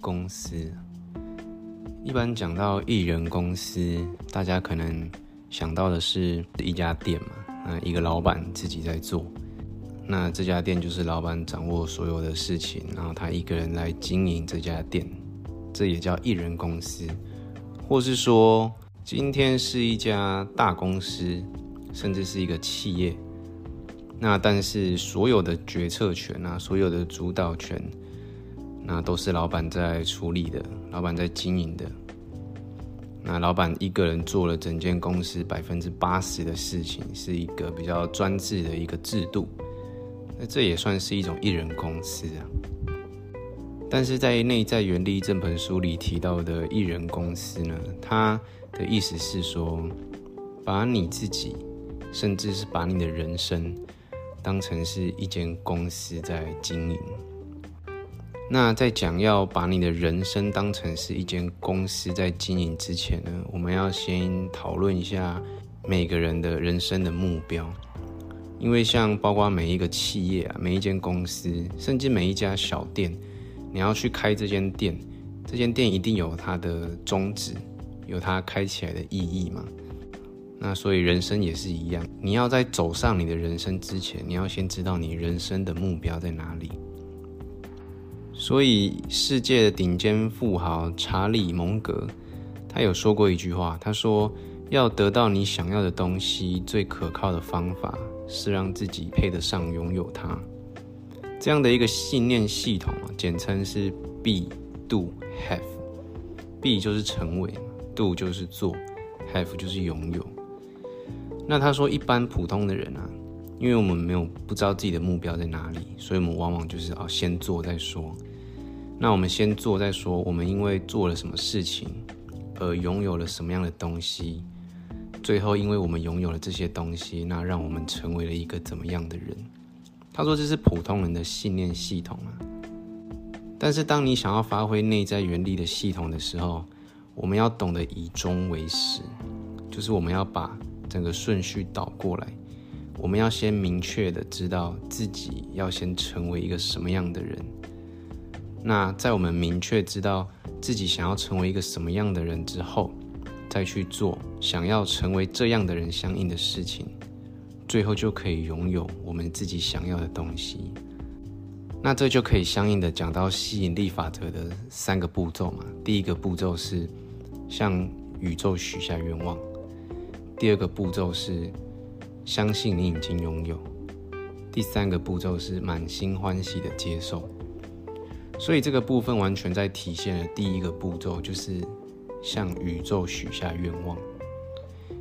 公司，一般讲到艺人公司，大家可能想到的是一家店嘛，那一个老板自己在做，那这家店就是老板掌握所有的事情，然后他一个人来经营这家店，这也叫艺人公司，或是说今天是一家大公司，甚至是一个企业。那但是所有的决策权啊，所有的主导权，那都是老板在处理的，老板在经营的。那老板一个人做了整间公司百分之八十的事情，是一个比较专制的一个制度。那这也算是一种艺人公司啊。但是在《内在原力》这本书里提到的艺人公司呢，它的意思是说，把你自己，甚至是把你的人生。当成是一间公司在经营。那在讲要把你的人生当成是一间公司在经营之前呢，我们要先讨论一下每个人的人生的目标。因为像包括每一个企业啊，每一间公司，甚至每一家小店，你要去开这间店，这间店一定有它的宗旨，有它开起来的意义嘛。那所以人生也是一样，你要在走上你的人生之前，你要先知道你人生的目标在哪里。所以世界的顶尖富豪查理蒙格，他有说过一句话，他说：“要得到你想要的东西，最可靠的方法是让自己配得上拥有它。”这样的一个信念系统啊，简称是 be do have。be 就是成为，do 就是做，have 就是拥有。那他说，一般普通的人啊，因为我们没有不知道自己的目标在哪里，所以我们往往就是啊，先做再说。那我们先做再说，我们因为做了什么事情而拥有了什么样的东西，最后因为我们拥有了这些东西，那让我们成为了一个怎么样的人？他说这是普通人的信念系统啊。但是当你想要发挥内在原力的系统的时候，我们要懂得以终为始，就是我们要把。整个顺序倒过来，我们要先明确的知道自己要先成为一个什么样的人。那在我们明确知道自己想要成为一个什么样的人之后，再去做想要成为这样的人相应的事情，最后就可以拥有我们自己想要的东西。那这就可以相应的讲到吸引力法则的三个步骤嘛。第一个步骤是向宇宙许下愿望。第二个步骤是相信你已经拥有，第三个步骤是满心欢喜的接受。所以这个部分完全在体现了第一个步骤，就是向宇宙许下愿望。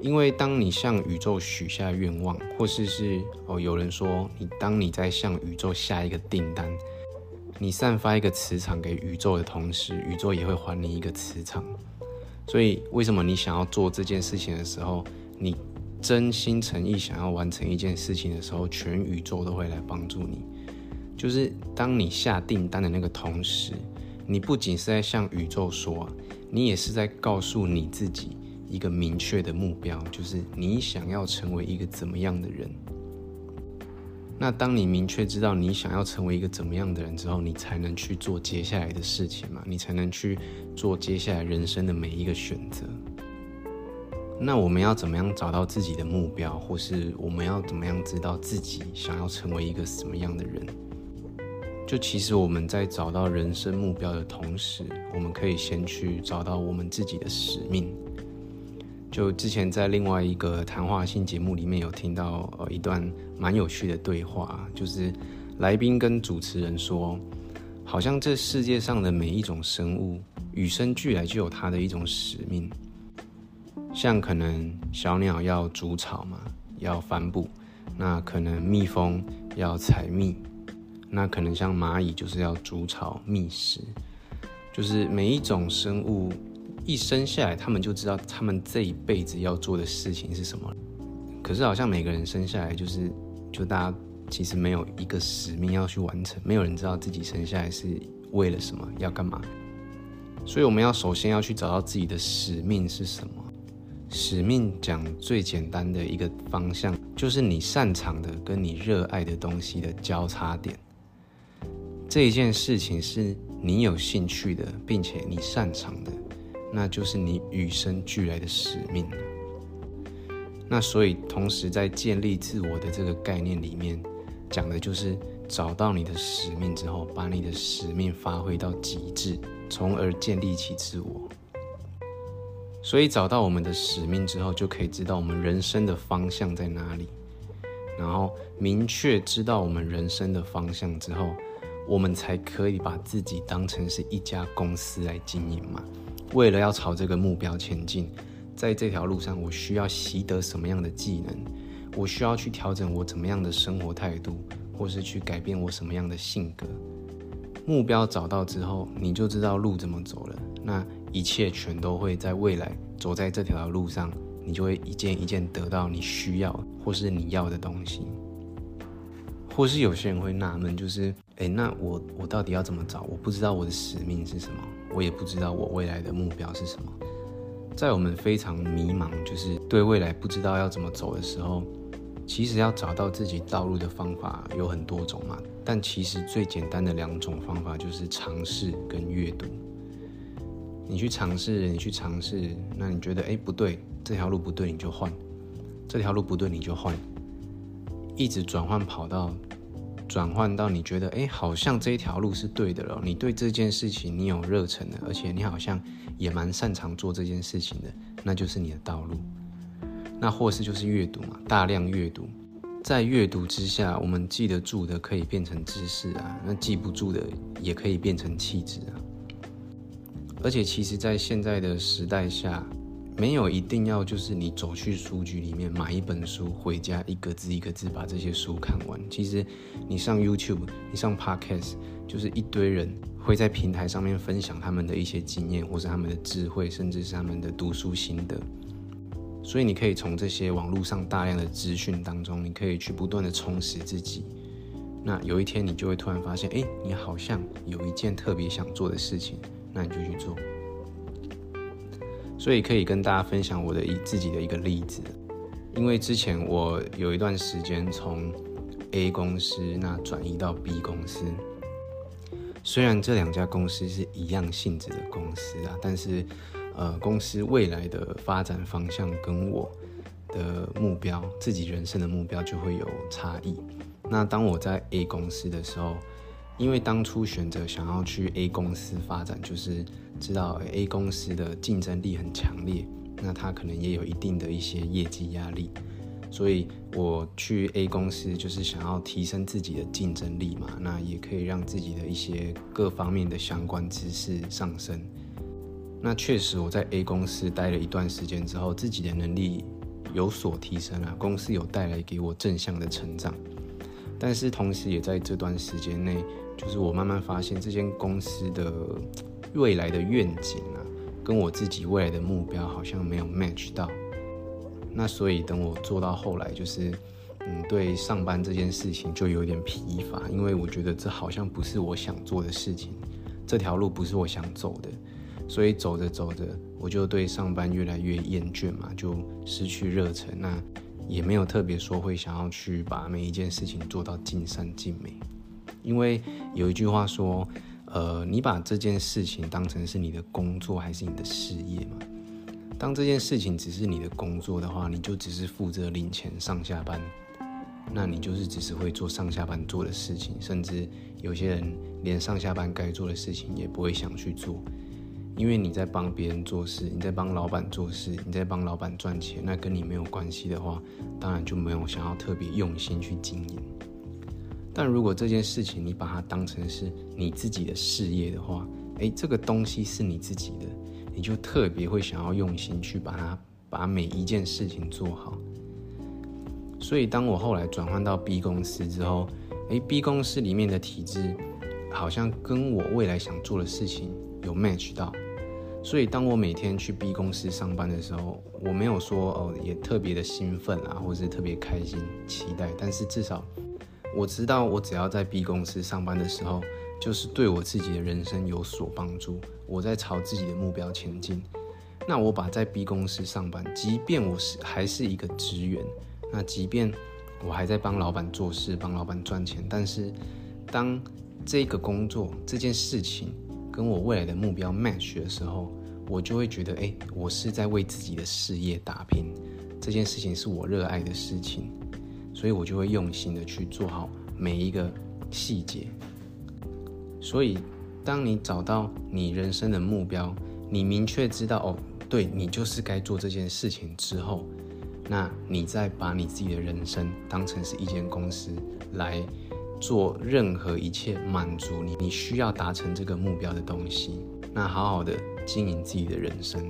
因为当你向宇宙许下愿望，或是是哦，有人说你当你在向宇宙下一个订单，你散发一个磁场给宇宙的同时，宇宙也会还你一个磁场。所以，为什么你想要做这件事情的时候，你真心诚意想要完成一件事情的时候，全宇宙都会来帮助你。就是当你下订单的那个同时，你不仅是在向宇宙说，你也是在告诉你自己一个明确的目标，就是你想要成为一个怎么样的人。那当你明确知道你想要成为一个怎么样的人之后，你才能去做接下来的事情嘛？你才能去做接下来人生的每一个选择。那我们要怎么样找到自己的目标，或是我们要怎么样知道自己想要成为一个什么样的人？就其实我们在找到人生目标的同时，我们可以先去找到我们自己的使命。就之前在另外一个谈话性节目里面有听到呃一段蛮有趣的对话，就是来宾跟主持人说，好像这世界上的每一种生物与生俱来就有它的一种使命，像可能小鸟要筑巢嘛，要反哺，那可能蜜蜂要采蜜，那可能像蚂蚁就是要筑巢觅食，就是每一种生物。一生下来，他们就知道他们这一辈子要做的事情是什么。可是好像每个人生下来就是，就大家其实没有一个使命要去完成，没有人知道自己生下来是为了什么，要干嘛。所以我们要首先要去找到自己的使命是什么。使命讲最简单的一个方向，就是你擅长的跟你热爱的东西的交叉点。这一件事情是你有兴趣的，并且你擅长的，那就是你与生俱来的使命。那所以，同时在建立自我的这个概念里面，讲的就是找到你的使命之后，把你的使命发挥到极致，从而建立起自我。所以找到我们的使命之后，就可以知道我们人生的方向在哪里。然后明确知道我们人生的方向之后，我们才可以把自己当成是一家公司来经营嘛。为了要朝这个目标前进，在这条路上，我需要习得什么样的技能？我需要去调整我怎么样的生活态度，或是去改变我什么样的性格？目标找到之后，你就知道路怎么走了。那一切全都会在未来走在这条路上，你就会一件一件得到你需要或是你要的东西。或是有些人会纳闷，就是哎，那我我到底要怎么找？我不知道我的使命是什么，我也不知道我未来的目标是什么。在我们非常迷茫，就是对未来不知道要怎么走的时候，其实要找到自己道路的方法有很多种嘛。但其实最简单的两种方法就是尝试跟阅读。你去尝试，你去尝试，那你觉得哎不对，这条路不对，你就换；这条路不对，你就换，一直转换跑道，转换到你觉得哎好像这一条路是对的了。你对这件事情你有热忱的，而且你好像也蛮擅长做这件事情的，那就是你的道路。那或是就是阅读嘛，大量阅读，在阅读之下，我们记得住的可以变成知识啊，那记不住的也可以变成气质啊。而且，其实，在现在的时代下，没有一定要就是你走去书局里面买一本书回家，一个字一个字把这些书看完。其实，你上 YouTube，你上 Podcast，就是一堆人会在平台上面分享他们的一些经验，或是他们的智慧，甚至是他们的读书心得。所以，你可以从这些网络上大量的资讯当中，你可以去不断的充实自己。那有一天，你就会突然发现，哎，你好像有一件特别想做的事情。那你就去做，所以可以跟大家分享我的一自己的一个例子，因为之前我有一段时间从 A 公司那转移到 B 公司，虽然这两家公司是一样性质的公司啊，但是呃公司未来的发展方向跟我的目标，自己人生的目标就会有差异。那当我在 A 公司的时候。因为当初选择想要去 A 公司发展，就是知道 A 公司的竞争力很强烈，那他可能也有一定的一些业绩压力，所以我去 A 公司就是想要提升自己的竞争力嘛，那也可以让自己的一些各方面的相关知识上升。那确实我在 A 公司待了一段时间之后，自己的能力有所提升了，公司有带来给我正向的成长，但是同时也在这段时间内。就是我慢慢发现这间公司的未来的愿景啊，跟我自己未来的目标好像没有 match 到。那所以等我做到后来，就是嗯，对上班这件事情就有点疲乏，因为我觉得这好像不是我想做的事情，这条路不是我想走的，所以走着走着，我就对上班越来越厌倦嘛，就失去热忱。那也没有特别说会想要去把每一件事情做到尽善尽美。因为有一句话说，呃，你把这件事情当成是你的工作还是你的事业嘛？当这件事情只是你的工作的话，你就只是负责领钱上下班，那你就是只是会做上下班做的事情，甚至有些人连上下班该做的事情也不会想去做，因为你在帮别人做事，你在帮老板做事，你在帮老板赚钱，那跟你没有关系的话，当然就没有想要特别用心去经营。但如果这件事情你把它当成是你自己的事业的话，诶，这个东西是你自己的，你就特别会想要用心去把它把每一件事情做好。所以当我后来转换到 B 公司之后，诶 b 公司里面的体制好像跟我未来想做的事情有 match 到，所以当我每天去 B 公司上班的时候，我没有说哦也特别的兴奋啊，或是特别开心期待，但是至少。我知道，我只要在 B 公司上班的时候，就是对我自己的人生有所帮助。我在朝自己的目标前进。那我把在 B 公司上班，即便我是还是一个职员，那即便我还在帮老板做事、帮老板赚钱，但是当这个工作这件事情跟我未来的目标 match 的时候，我就会觉得，哎，我是在为自己的事业打拼，这件事情是我热爱的事情，所以我就会用心的去做好每一个细节。所以，当你找到你人生的目标，你明确知道，哦，对你就是该做这件事情之后，那你再把你自己的人生当成是一间公司来。做任何一切满足你你需要达成这个目标的东西，那好好的经营自己的人生，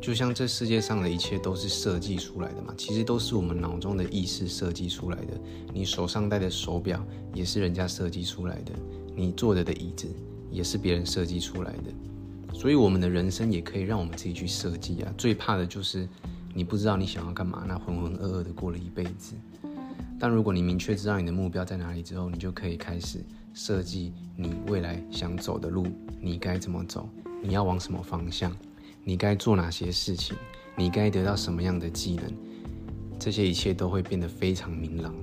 就像这世界上的一切都是设计出来的嘛，其实都是我们脑中的意识设计出来的。你手上戴的手表也是人家设计出来的，你坐着的椅子也是别人设计出来的，所以我们的人生也可以让我们自己去设计啊。最怕的就是你不知道你想要干嘛，那浑浑噩噩的过了一辈子。但如果你明确知道你的目标在哪里之后，你就可以开始设计你未来想走的路，你该怎么走，你要往什么方向，你该做哪些事情，你该得到什么样的技能，这些一切都会变得非常明朗。